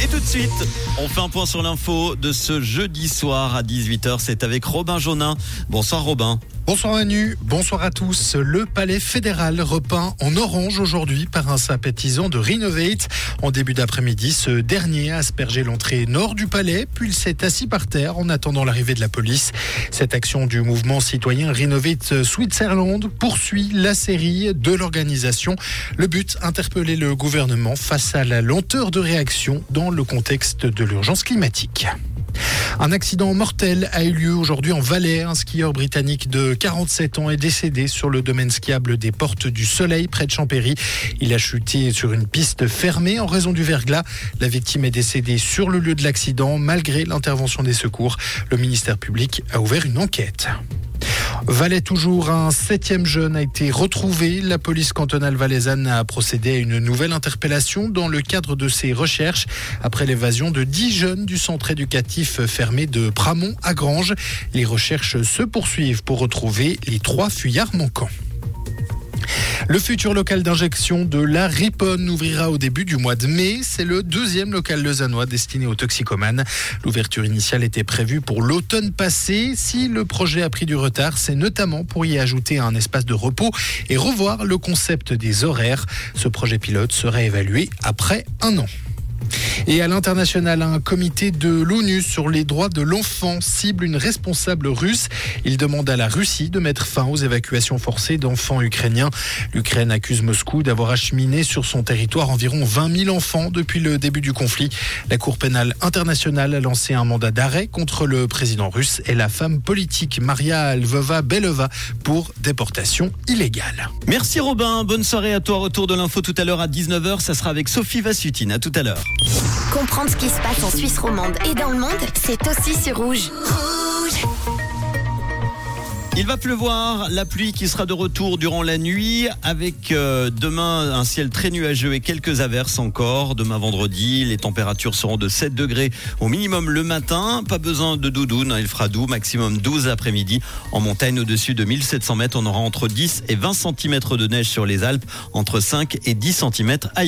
Et tout de suite, on fait un point sur l'info de ce jeudi soir à 18h. C'est avec Robin Jaunin. Bonsoir Robin. Bonsoir Manu, bonsoir à tous. Le palais fédéral repeint en orange aujourd'hui par un sympathisant de Renovate. En début d'après-midi, ce dernier a aspergé l'entrée nord du palais, puis il s'est assis par terre en attendant l'arrivée de la police. Cette action du mouvement citoyen Renovate Switzerland poursuit la série de l'organisation. Le but, interpeller le gouvernement face à la lenteur de réaction dans le contexte de l'urgence climatique. Un accident mortel a eu lieu aujourd'hui en Valais. Un skieur britannique de 47 ans est décédé sur le domaine skiable des Portes du Soleil près de Champéry. Il a chuté sur une piste fermée en raison du verglas. La victime est décédée sur le lieu de l'accident malgré l'intervention des secours. Le ministère public a ouvert une enquête. Valais toujours, un septième jeune a été retrouvé. La police cantonale valaisanne a procédé à une nouvelle interpellation dans le cadre de ses recherches après l'évasion de dix jeunes du centre éducatif fermé de Pramont à Grange. Les recherches se poursuivent pour retrouver les trois fuyards manquants. Le futur local d'injection de la Riponne ouvrira au début du mois de mai. C'est le deuxième local lausannois destiné aux toxicomanes. L'ouverture initiale était prévue pour l'automne passé. Si le projet a pris du retard, c'est notamment pour y ajouter un espace de repos et revoir le concept des horaires. Ce projet pilote sera évalué après un an. Et à l'international, un comité de l'ONU sur les droits de l'enfant cible une responsable russe. Il demande à la Russie de mettre fin aux évacuations forcées d'enfants ukrainiens. L'Ukraine accuse Moscou d'avoir acheminé sur son territoire environ 20 000 enfants depuis le début du conflit. La Cour pénale internationale a lancé un mandat d'arrêt contre le président russe et la femme politique Maria Lvova Belova pour déportation illégale. Merci Robin, bonne soirée à toi. Retour de l'info tout à l'heure à 19h. Ça sera avec Sophie Vassutine. À tout à l'heure. Comprendre ce qui se passe en Suisse romande et dans le monde, c'est aussi sur Rouge. Rouge il va pleuvoir, la pluie qui sera de retour durant la nuit avec euh, demain un ciel très nuageux et quelques averses encore. Demain vendredi, les températures seront de 7 degrés au minimum le matin. Pas besoin de doudoune, hein, il fera doux, maximum 12 après-midi. En montagne au-dessus de 1700 mètres, on aura entre 10 et 20 cm de neige sur les Alpes, entre 5 et 10 cm ailleurs.